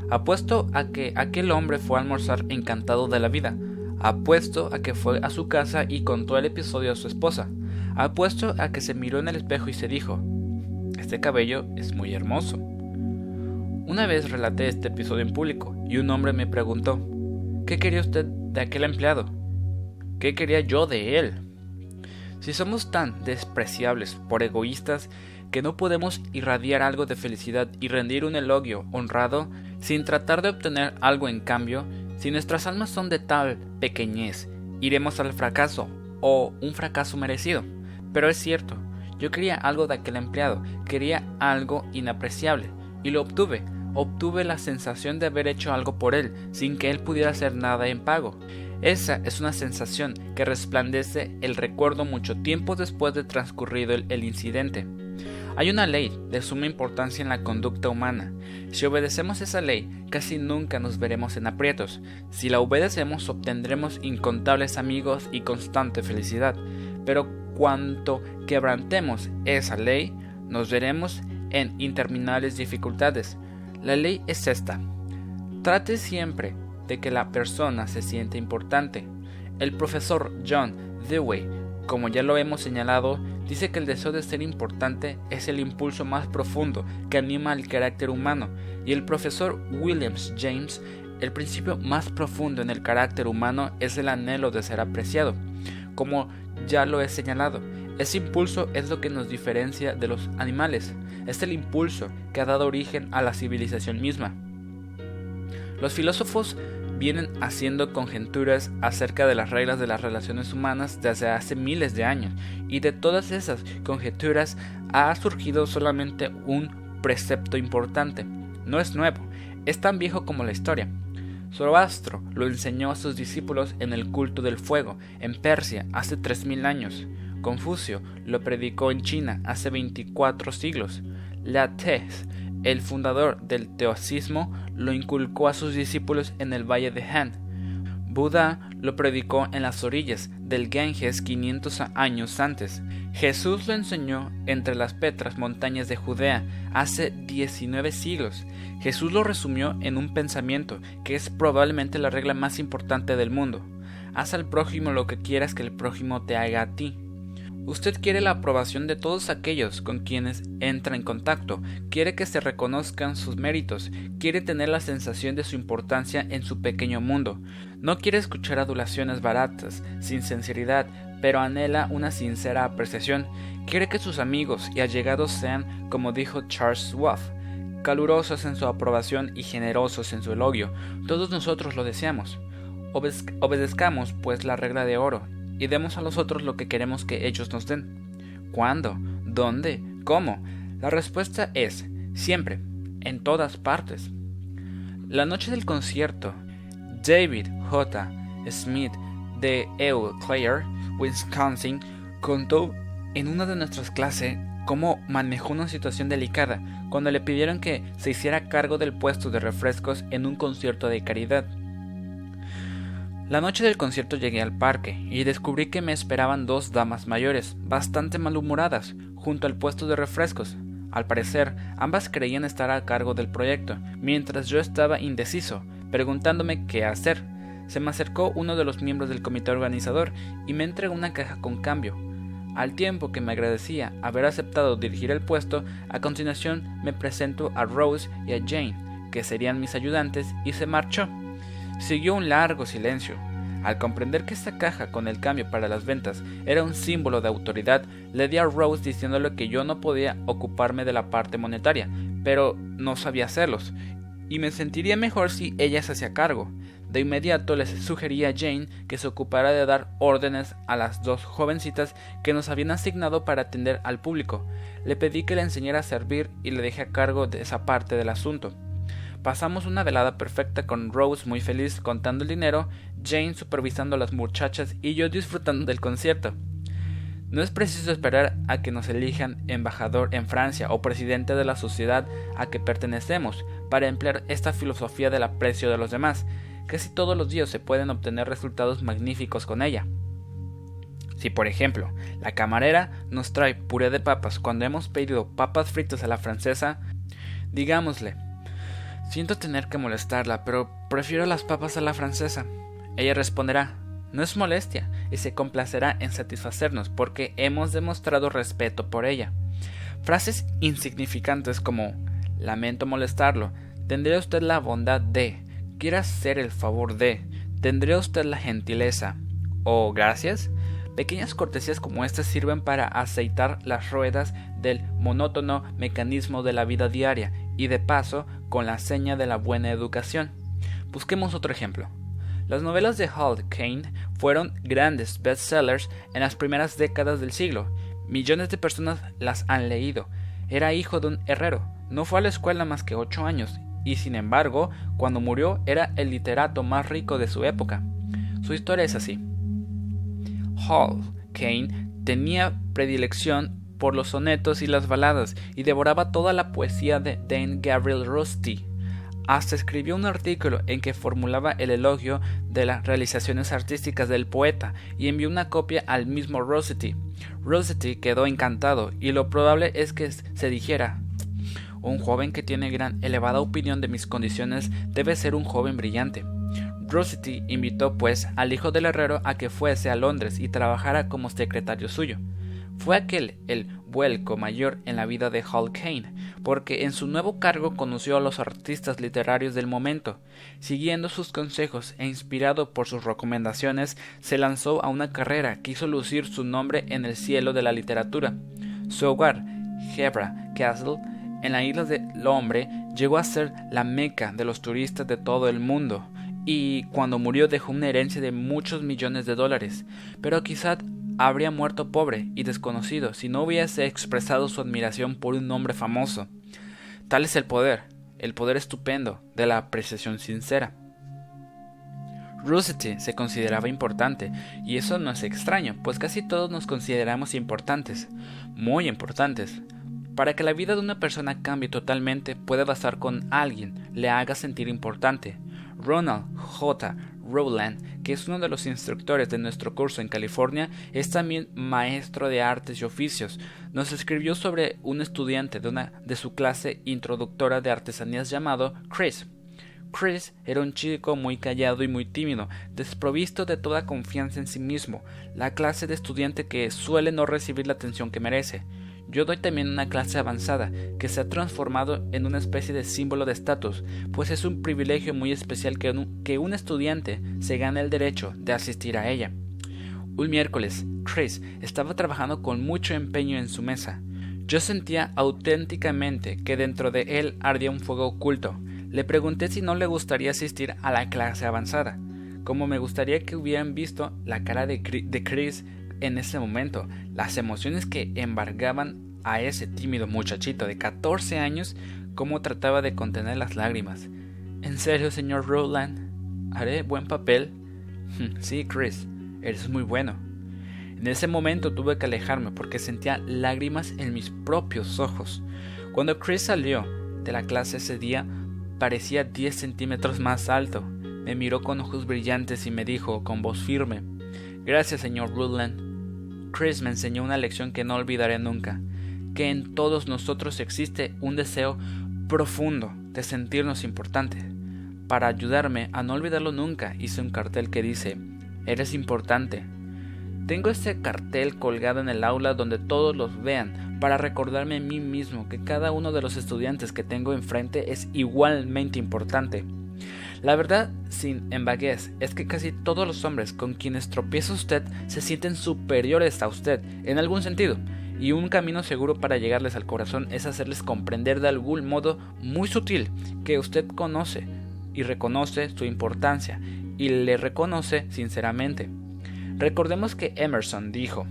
Apuesto a que aquel hombre fue a almorzar encantado de la vida, Apuesto a que fue a su casa y contó el episodio a su esposa. Apuesto a que se miró en el espejo y se dijo, este cabello es muy hermoso. Una vez relaté este episodio en público y un hombre me preguntó, ¿qué quería usted de aquel empleado? ¿Qué quería yo de él? Si somos tan despreciables por egoístas que no podemos irradiar algo de felicidad y rendir un elogio honrado sin tratar de obtener algo en cambio, si nuestras almas son de tal pequeñez, iremos al fracaso o un fracaso merecido. Pero es cierto, yo quería algo de aquel empleado, quería algo inapreciable, y lo obtuve. Obtuve la sensación de haber hecho algo por él, sin que él pudiera hacer nada en pago. Esa es una sensación que resplandece el recuerdo mucho tiempo después de transcurrido el incidente. Hay una ley de suma importancia en la conducta humana. Si obedecemos esa ley, casi nunca nos veremos en aprietos. Si la obedecemos, obtendremos incontables amigos y constante felicidad. Pero cuanto quebrantemos esa ley, nos veremos en interminables dificultades. La ley es esta. Trate siempre de que la persona se siente importante. El profesor John Dewey, como ya lo hemos señalado, dice que el deseo de ser importante es el impulso más profundo que anima al carácter humano, y el profesor Williams James, el principio más profundo en el carácter humano es el anhelo de ser apreciado. Como ya lo he señalado, ese impulso es lo que nos diferencia de los animales, es el impulso que ha dado origen a la civilización misma. Los filósofos vienen haciendo conjeturas acerca de las reglas de las relaciones humanas desde hace miles de años, y de todas esas conjeturas ha surgido solamente un precepto importante. No es nuevo, es tan viejo como la historia. Zoroastro lo enseñó a sus discípulos en el culto del fuego, en Persia, hace 3.000 años. Confucio lo predicó en China hace 24 siglos. La Tez el fundador del teosismo lo inculcó a sus discípulos en el valle de Han. Buda lo predicó en las orillas del Ganges 500 años antes. Jesús lo enseñó entre las Petras montañas de Judea hace 19 siglos. Jesús lo resumió en un pensamiento que es probablemente la regla más importante del mundo. Haz al prójimo lo que quieras que el prójimo te haga a ti. Usted quiere la aprobación de todos aquellos con quienes entra en contacto, quiere que se reconozcan sus méritos, quiere tener la sensación de su importancia en su pequeño mundo, no quiere escuchar adulaciones baratas, sin sinceridad, pero anhela una sincera apreciación, quiere que sus amigos y allegados sean, como dijo Charles Schwab, calurosos en su aprobación y generosos en su elogio. Todos nosotros lo deseamos. obedezcamos, pues, la regla de oro y demos a los otros lo que queremos que ellos nos den. ¿Cuándo? ¿Dónde? ¿Cómo? La respuesta es siempre, en todas partes. La noche del concierto, David J. Smith de Eau Claire, Wisconsin, contó en una de nuestras clases cómo manejó una situación delicada cuando le pidieron que se hiciera cargo del puesto de refrescos en un concierto de caridad. La noche del concierto llegué al parque y descubrí que me esperaban dos damas mayores, bastante malhumoradas, junto al puesto de refrescos. Al parecer, ambas creían estar a cargo del proyecto, mientras yo estaba indeciso, preguntándome qué hacer. Se me acercó uno de los miembros del comité organizador y me entregó una caja con cambio. Al tiempo que me agradecía haber aceptado dirigir el puesto, a continuación me presento a Rose y a Jane, que serían mis ayudantes, y se marchó. Siguió un largo silencio. Al comprender que esta caja con el cambio para las ventas era un símbolo de autoridad, le di a Rose diciéndole que yo no podía ocuparme de la parte monetaria, pero no sabía hacerlos, y me sentiría mejor si ella se hacía cargo. De inmediato les sugerí a Jane que se ocupara de dar órdenes a las dos jovencitas que nos habían asignado para atender al público. Le pedí que le enseñara a servir y le dejé a cargo de esa parte del asunto. Pasamos una velada perfecta con Rose muy feliz contando el dinero, Jane supervisando a las muchachas y yo disfrutando del concierto. No es preciso esperar a que nos elijan embajador en Francia o presidente de la sociedad a que pertenecemos para emplear esta filosofía del aprecio de los demás. Casi todos los días se pueden obtener resultados magníficos con ella. Si por ejemplo la camarera nos trae puré de papas cuando hemos pedido papas fritas a la francesa, digámosle Siento tener que molestarla, pero prefiero las papas a la francesa. Ella responderá, no es molestia, y se complacerá en satisfacernos porque hemos demostrado respeto por ella. Frases insignificantes como lamento molestarlo, tendría usted la bondad de, quiera hacer el favor de, tendría usted la gentileza, o gracias. Pequeñas cortesías como estas sirven para aceitar las ruedas del monótono mecanismo de la vida diaria y de paso con la seña de la buena educación. Busquemos otro ejemplo. Las novelas de Hal Kane fueron grandes bestsellers en las primeras décadas del siglo. Millones de personas las han leído. Era hijo de un herrero, no fue a la escuela más que ocho años, y sin embargo, cuando murió era el literato más rico de su época. Su historia es así. Hall Kane tenía predilección por los sonetos y las baladas y devoraba toda la poesía de Dane Gabriel Rusty. Hasta escribió un artículo en que formulaba el elogio de las realizaciones artísticas del poeta y envió una copia al mismo Rossetti. Rossetti quedó encantado y lo probable es que se dijera un joven que tiene gran elevada opinión de mis condiciones debe ser un joven brillante. Rossetti invitó pues al hijo del herrero a que fuese a Londres y trabajara como secretario suyo. Fue aquel el vuelco mayor en la vida de Hall Kane, porque en su nuevo cargo conoció a los artistas literarios del momento. Siguiendo sus consejos e inspirado por sus recomendaciones, se lanzó a una carrera que hizo lucir su nombre en el cielo de la literatura. Su hogar, Hebra Castle, en la isla del hombre, llegó a ser la meca de los turistas de todo el mundo, y cuando murió dejó una herencia de muchos millones de dólares, pero quizá habría muerto pobre y desconocido si no hubiese expresado su admiración por un hombre famoso. Tal es el poder, el poder estupendo de la apreciación sincera. Rossetti se consideraba importante, y eso no es extraño, pues casi todos nos consideramos importantes, muy importantes. Para que la vida de una persona cambie totalmente, puede bastar con alguien le haga sentir importante. Ronald J. Rowland, que es uno de los instructores de nuestro curso en California, es también maestro de artes y oficios. Nos escribió sobre un estudiante de una de su clase introductora de artesanías llamado Chris. Chris era un chico muy callado y muy tímido, desprovisto de toda confianza en sí mismo, la clase de estudiante que suele no recibir la atención que merece. Yo doy también una clase avanzada que se ha transformado en una especie de símbolo de estatus, pues es un privilegio muy especial que un, que un estudiante se gane el derecho de asistir a ella. Un miércoles, Chris estaba trabajando con mucho empeño en su mesa. Yo sentía auténticamente que dentro de él ardía un fuego oculto. Le pregunté si no le gustaría asistir a la clase avanzada, como me gustaría que hubieran visto la cara de Chris en ese momento, las emociones que embargaban a ese tímido muchachito de 14 años, cómo trataba de contener las lágrimas. ¿En serio, señor Rowland? ¿Haré buen papel? sí, Chris, eres muy bueno. En ese momento tuve que alejarme porque sentía lágrimas en mis propios ojos. Cuando Chris salió de la clase ese día, parecía 10 centímetros más alto. Me miró con ojos brillantes y me dijo con voz firme, Gracias, señor Rowland. Chris me enseñó una lección que no olvidaré nunca. que en todos nosotros existe un deseo profundo de sentirnos importantes. Para ayudarme a no olvidarlo nunca, hice un cartel que dice, Eres importante. Tengo ese cartel colgado en el aula donde todos los vean, para recordarme a mí mismo que cada uno de los estudiantes que tengo enfrente es igualmente importante. La verdad, sin embaguez, es que casi todos los hombres con quienes tropieza usted se sienten superiores a usted, en algún sentido, y un camino seguro para llegarles al corazón es hacerles comprender de algún modo muy sutil que usted conoce y reconoce su importancia y le reconoce sinceramente. Recordemos que Emerson dijo,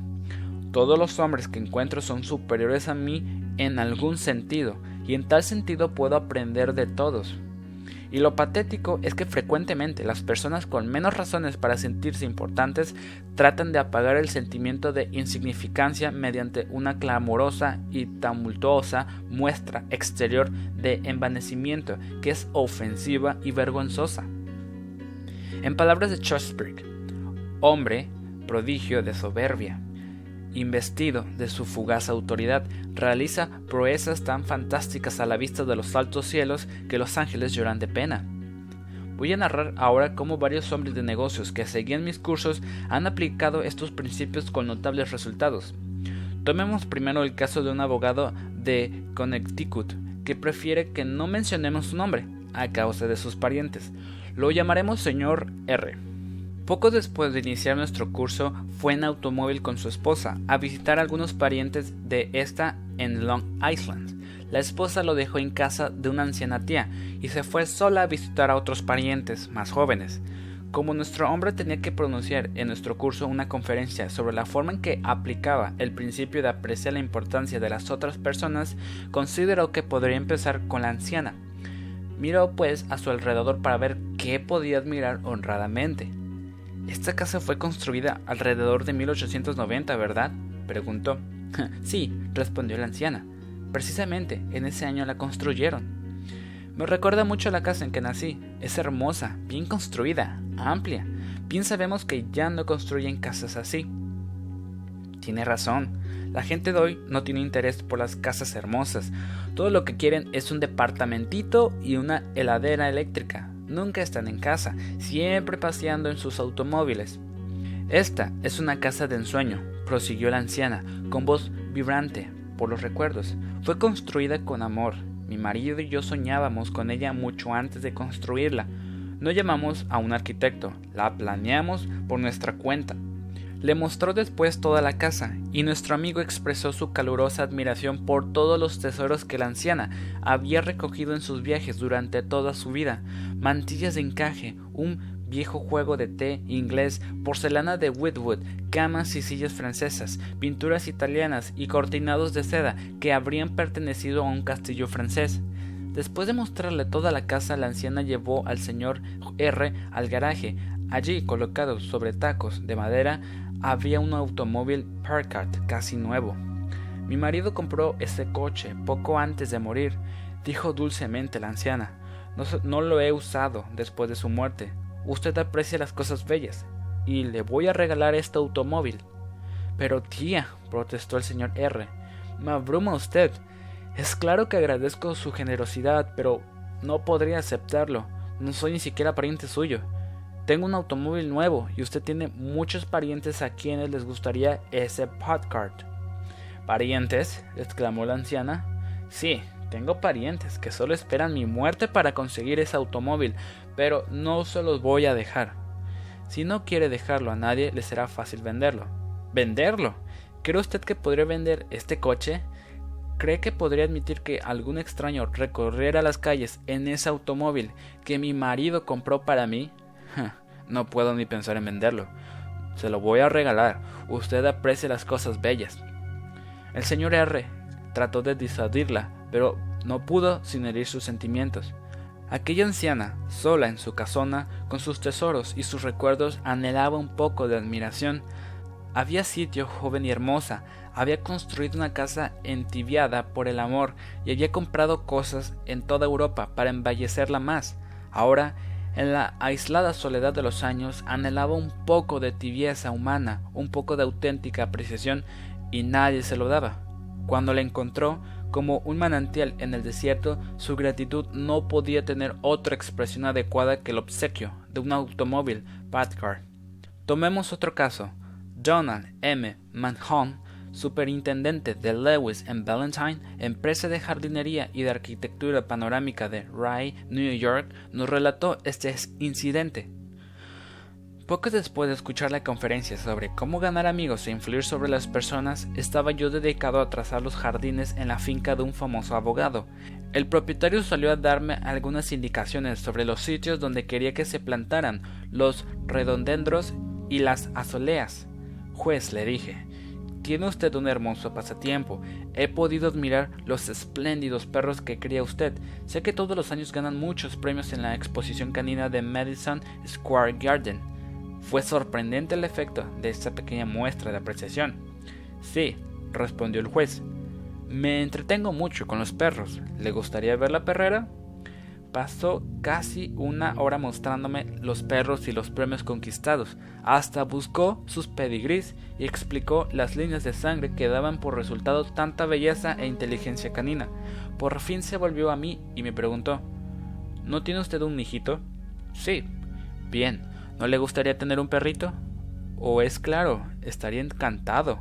todos los hombres que encuentro son superiores a mí en algún sentido, y en tal sentido puedo aprender de todos. Y lo patético es que frecuentemente las personas con menos razones para sentirse importantes tratan de apagar el sentimiento de insignificancia mediante una clamorosa y tumultuosa muestra exterior de envanecimiento que es ofensiva y vergonzosa. En palabras de Shakespeare, hombre, prodigio de soberbia, investido de su fugaz autoridad, realiza proezas tan fantásticas a la vista de los altos cielos que los ángeles lloran de pena. Voy a narrar ahora cómo varios hombres de negocios que seguían mis cursos han aplicado estos principios con notables resultados. Tomemos primero el caso de un abogado de Connecticut que prefiere que no mencionemos su nombre a causa de sus parientes. Lo llamaremos señor R. Poco después de iniciar nuestro curso, fue en automóvil con su esposa a visitar a algunos parientes de esta en Long Island. La esposa lo dejó en casa de una anciana tía y se fue sola a visitar a otros parientes más jóvenes. Como nuestro hombre tenía que pronunciar en nuestro curso una conferencia sobre la forma en que aplicaba el principio de apreciar la importancia de las otras personas, consideró que podría empezar con la anciana. Miró pues a su alrededor para ver qué podía admirar honradamente. Esta casa fue construida alrededor de 1890, ¿verdad? preguntó. sí, respondió la anciana. Precisamente en ese año la construyeron. Me recuerda mucho a la casa en que nací. Es hermosa, bien construida, amplia. Bien sabemos que ya no construyen casas así. Tiene razón. La gente de hoy no tiene interés por las casas hermosas. Todo lo que quieren es un departamentito y una heladera eléctrica. Nunca están en casa, siempre paseando en sus automóviles. Esta es una casa de ensueño, prosiguió la anciana, con voz vibrante por los recuerdos. Fue construida con amor. Mi marido y yo soñábamos con ella mucho antes de construirla. No llamamos a un arquitecto, la planeamos por nuestra cuenta. Le mostró después toda la casa, y nuestro amigo expresó su calurosa admiración por todos los tesoros que la anciana había recogido en sus viajes durante toda su vida, mantillas de encaje, un viejo juego de té inglés, porcelana de Whitwood, camas y sillas francesas, pinturas italianas y cortinados de seda que habrían pertenecido a un castillo francés. Después de mostrarle toda la casa, la anciana llevó al señor R al garaje. Allí, colocado sobre tacos de madera, había un automóvil Parkart casi nuevo. Mi marido compró ese coche poco antes de morir, dijo dulcemente la anciana. No, no, lo he usado después de su muerte. Usted aprecia las cosas bellas, y le voy a regalar este automóvil. Pero tía, protestó el señor R, me abruma usted. Es claro que agradezco su generosidad, pero no podría aceptarlo. No soy ni siquiera pariente suyo. Tengo un automóvil nuevo y usted tiene muchos parientes a quienes les gustaría ese podcart. ¿Parientes? exclamó la anciana. Sí, tengo parientes que solo esperan mi muerte para conseguir ese automóvil, pero no se los voy a dejar. Si no quiere dejarlo a nadie, le será fácil venderlo. ¿Venderlo? ¿Cree usted que podría vender este coche? ¿Cree que podría admitir que algún extraño recorriera las calles en ese automóvil que mi marido compró para mí? No puedo ni pensar en venderlo. Se lo voy a regalar. Usted aprecia las cosas bellas. El señor R trató de disuadirla, pero no pudo sin herir sus sentimientos. Aquella anciana, sola en su casona, con sus tesoros y sus recuerdos, anhelaba un poco de admiración. Había sitio joven y hermosa, había construido una casa entibiada por el amor y había comprado cosas en toda Europa para embellecerla más. Ahora en la aislada soledad de los años anhelaba un poco de tibieza humana, un poco de auténtica apreciación, y nadie se lo daba. Cuando la encontró como un manantial en el desierto, su gratitud no podía tener otra expresión adecuada que el obsequio de un automóvil Padcar. Tomemos otro caso. Donald M. Manhone, superintendente de Lewis Valentine, empresa de jardinería y de arquitectura panorámica de Rye, New York, nos relató este incidente. Poco después de escuchar la conferencia sobre cómo ganar amigos e influir sobre las personas, estaba yo dedicado a trazar los jardines en la finca de un famoso abogado. El propietario salió a darme algunas indicaciones sobre los sitios donde quería que se plantaran los redondendros y las azoleas. Juez, le dije, tiene usted un hermoso pasatiempo. He podido admirar los espléndidos perros que cría usted. Sé que todos los años ganan muchos premios en la exposición canina de Madison Square Garden. Fue sorprendente el efecto de esta pequeña muestra de apreciación. Sí, respondió el juez. Me entretengo mucho con los perros. ¿Le gustaría ver la perrera? Pasó casi una hora mostrándome los perros y los premios conquistados, hasta buscó sus pedigrís y explicó las líneas de sangre que daban por resultado tanta belleza e inteligencia canina. Por fin se volvió a mí y me preguntó ¿No tiene usted un hijito? Sí. Bien, ¿No le gustaría tener un perrito? ¿O es claro, estaría encantado?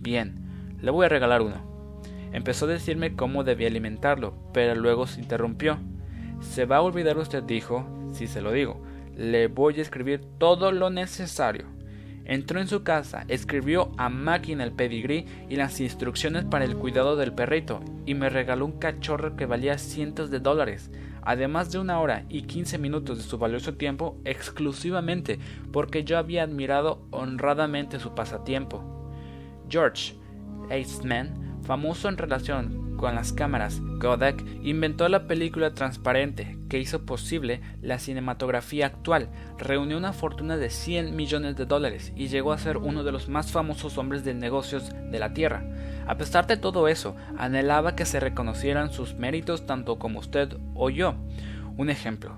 Bien, le voy a regalar uno. Empezó a decirme cómo debía alimentarlo, pero luego se interrumpió. Se va a olvidar usted, dijo, si se lo digo. Le voy a escribir todo lo necesario. Entró en su casa, escribió a máquina el pedigrí y las instrucciones para el cuidado del perrito, y me regaló un cachorro que valía cientos de dólares además de una hora y quince minutos de su valioso tiempo exclusivamente porque yo había admirado honradamente su pasatiempo. George Eastman, famoso en relación con las cámaras Kodak, inventó la película transparente que hizo posible la cinematografía actual, reunió una fortuna de 100 millones de dólares y llegó a ser uno de los más famosos hombres de negocios de la Tierra. A pesar de todo eso, anhelaba que se reconocieran sus méritos tanto como usted o yo. Un ejemplo.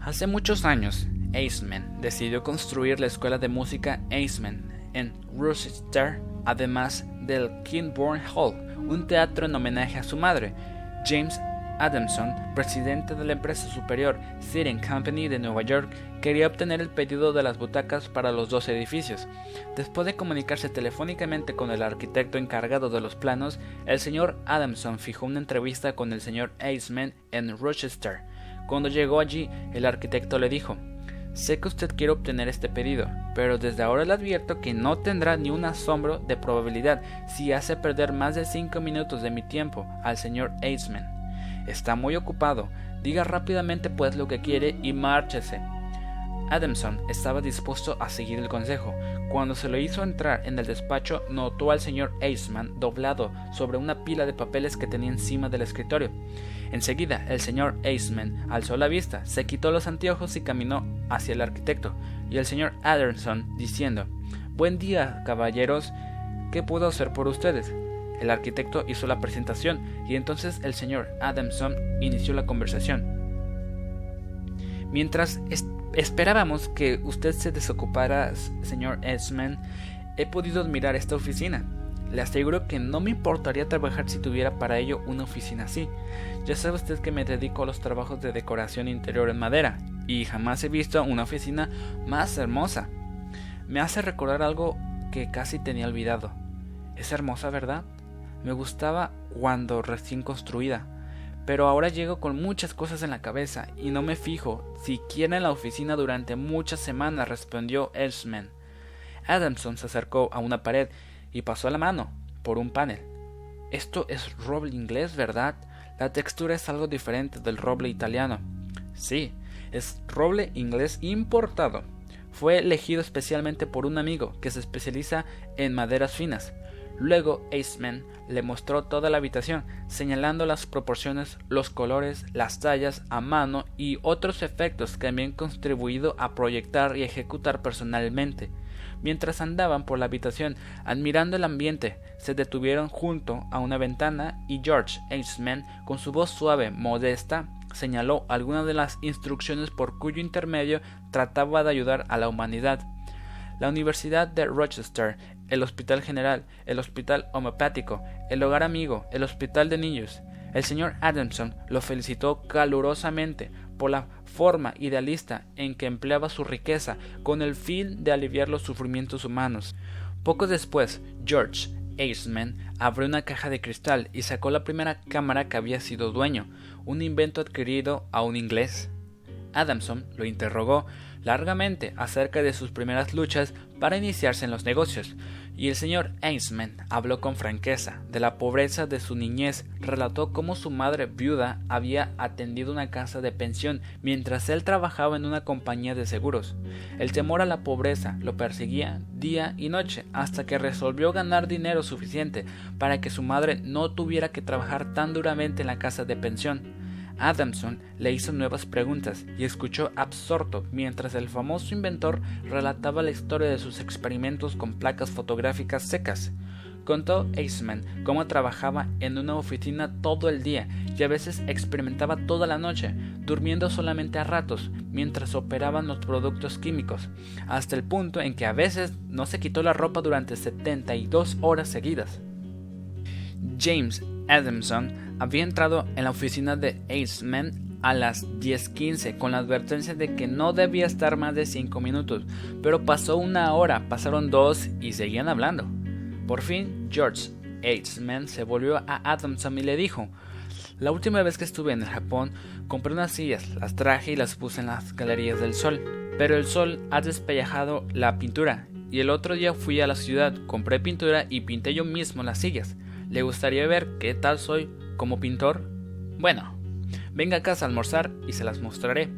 Hace muchos años, Eastman decidió construir la escuela de música Eastman en Rochester, además del Kinborn Hall, un teatro en homenaje a su madre, James Adamson, presidente de la empresa superior Seating Company de Nueva York, quería obtener el pedido de las butacas para los dos edificios. Después de comunicarse telefónicamente con el arquitecto encargado de los planos, el señor Adamson fijó una entrevista con el señor Eisman en Rochester. Cuando llegó allí, el arquitecto le dijo, Sé que usted quiere obtener este pedido, pero desde ahora le advierto que no tendrá ni un asombro de probabilidad si hace perder más de cinco minutos de mi tiempo al señor Eisman. Está muy ocupado. Diga rápidamente pues lo que quiere y márchese. Adamson estaba dispuesto a seguir el consejo. Cuando se lo hizo entrar en el despacho, notó al señor Eastman doblado sobre una pila de papeles que tenía encima del escritorio. Enseguida, el señor Eastman alzó la vista, se quitó los anteojos y caminó hacia el arquitecto, y el señor Adamson diciendo: Buen día, caballeros, ¿qué puedo hacer por ustedes? El arquitecto hizo la presentación y entonces el señor Adamson inició la conversación. Mientras esperábamos que usted se desocupara, señor Esman, he podido admirar esta oficina. Le aseguro que no me importaría trabajar si tuviera para ello una oficina así. Ya sabe usted que me dedico a los trabajos de decoración interior en madera, y jamás he visto una oficina más hermosa. Me hace recordar algo que casi tenía olvidado. Es hermosa, ¿verdad? Me gustaba cuando recién construida, pero ahora llego con muchas cosas en la cabeza y no me fijo siquiera en la oficina durante muchas semanas, respondió Elsman. Adamson se acercó a una pared y pasó la mano por un panel. Esto es roble inglés, ¿verdad? La textura es algo diferente del roble italiano. Sí, es roble inglés importado. Fue elegido especialmente por un amigo que se especializa en maderas finas. Luego Aceman le mostró toda la habitación, señalando las proporciones, los colores, las tallas a mano y otros efectos que habían contribuido a proyectar y ejecutar personalmente. Mientras andaban por la habitación admirando el ambiente, se detuvieron junto a una ventana y George Aceman, con su voz suave, modesta, señaló algunas de las instrucciones por cuyo intermedio trataba de ayudar a la humanidad. La Universidad de Rochester el Hospital General, el Hospital Homeopático, el Hogar Amigo, el Hospital de Niños. El señor Adamson lo felicitó calurosamente por la forma idealista en que empleaba su riqueza con el fin de aliviar los sufrimientos humanos. Poco después, George Eastman abrió una caja de cristal y sacó la primera cámara que había sido dueño, un invento adquirido a un inglés. Adamson lo interrogó largamente acerca de sus primeras luchas para iniciarse en los negocios, y el señor Eastman habló con franqueza de la pobreza de su niñez, relató cómo su madre viuda había atendido una casa de pensión mientras él trabajaba en una compañía de seguros. El temor a la pobreza lo perseguía día y noche hasta que resolvió ganar dinero suficiente para que su madre no tuviera que trabajar tan duramente en la casa de pensión. Adamson le hizo nuevas preguntas y escuchó absorto mientras el famoso inventor relataba la historia de sus experimentos con placas fotográficas secas. Contó Eastman cómo trabajaba en una oficina todo el día y a veces experimentaba toda la noche, durmiendo solamente a ratos mientras operaban los productos químicos, hasta el punto en que a veces no se quitó la ropa durante 72 horas seguidas. James Adamson había entrado en la oficina de Aceman a las 10:15 con la advertencia de que no debía estar más de 5 minutos, pero pasó una hora, pasaron dos y seguían hablando. Por fin, George Aceman se volvió a Adamson y le dijo: La última vez que estuve en el Japón, compré unas sillas, las traje y las puse en las galerías del sol. Pero el sol ha despellejado la pintura, y el otro día fui a la ciudad, compré pintura y pinté yo mismo las sillas. ¿Le gustaría ver qué tal soy como pintor? Bueno, venga a casa a almorzar y se las mostraré.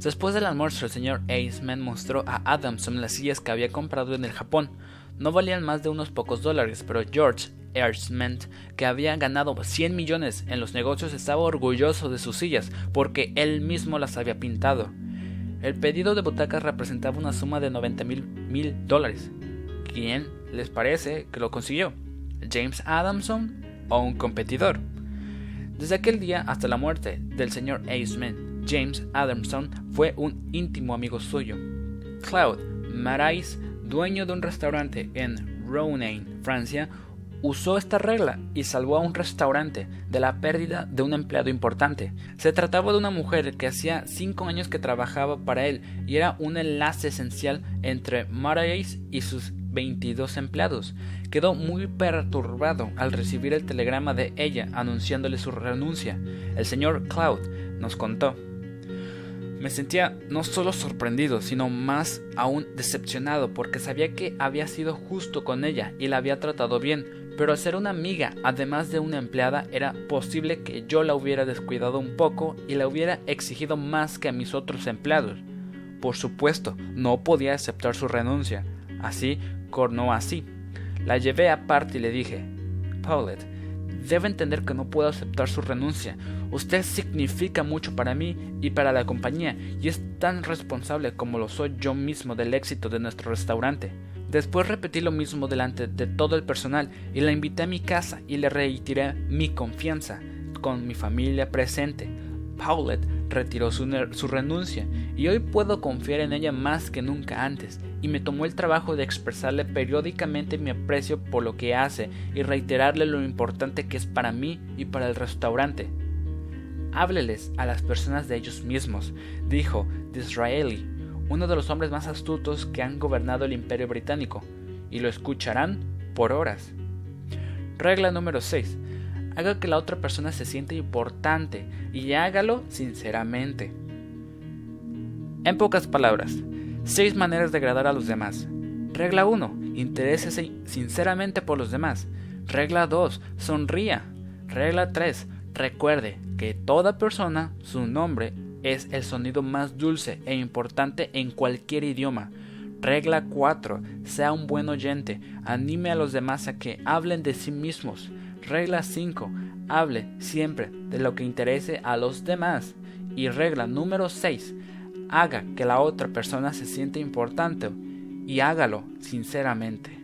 Después del almuerzo, el señor Aceman mostró a Adamson las sillas que había comprado en el Japón. No valían más de unos pocos dólares, pero George Eastman, que había ganado 100 millones en los negocios, estaba orgulloso de sus sillas porque él mismo las había pintado. El pedido de butacas representaba una suma de 90 mil dólares. ¿Quién les parece que lo consiguió? ¿James Adamson o un competidor? Desde aquel día hasta la muerte del señor Aceman, James Adamson fue un íntimo amigo suyo. Claude Marais, dueño de un restaurante en Rounain, Francia, usó esta regla y salvó a un restaurante de la pérdida de un empleado importante. Se trataba de una mujer que hacía cinco años que trabajaba para él y era un enlace esencial entre Marais y sus 22 empleados. Quedó muy perturbado al recibir el telegrama de ella anunciándole su renuncia. El señor Cloud nos contó. Me sentía no solo sorprendido, sino más aún decepcionado porque sabía que había sido justo con ella y la había tratado bien, pero al ser una amiga, además de una empleada, era posible que yo la hubiera descuidado un poco y la hubiera exigido más que a mis otros empleados. Por supuesto, no podía aceptar su renuncia, así cornó así. La llevé aparte y le dije, Paulette, debe entender que no puedo aceptar su renuncia. Usted significa mucho para mí y para la compañía y es tan responsable como lo soy yo mismo del éxito de nuestro restaurante. Después repetí lo mismo delante de todo el personal y la invité a mi casa y le reiteré mi confianza con mi familia presente. Paulette retiró su, su, renuncia y hoy puedo confiar en ella más que nunca antes y me tomó el trabajo de expresarle periódicamente mi aprecio por lo que hace y reiterarle lo importante que es para mí y para el restaurante. Hábleles a las personas de ellos mismos, dijo Disraeli, uno de los hombres más astutos que han gobernado el imperio británico, y lo escucharán por horas. Regla número 6. Haga que la otra persona se sienta importante y hágalo sinceramente. En pocas palabras, 6 maneras de agradar a los demás. Regla 1. Interésese sinceramente por los demás. Regla 2. Sonría. Regla 3. Recuerde que toda persona, su nombre, es el sonido más dulce e importante en cualquier idioma. Regla 4. Sea un buen oyente. Anime a los demás a que hablen de sí mismos. Regla 5. Hable siempre de lo que interese a los demás. Y regla número 6 haga que la otra persona se sienta importante y hágalo sinceramente.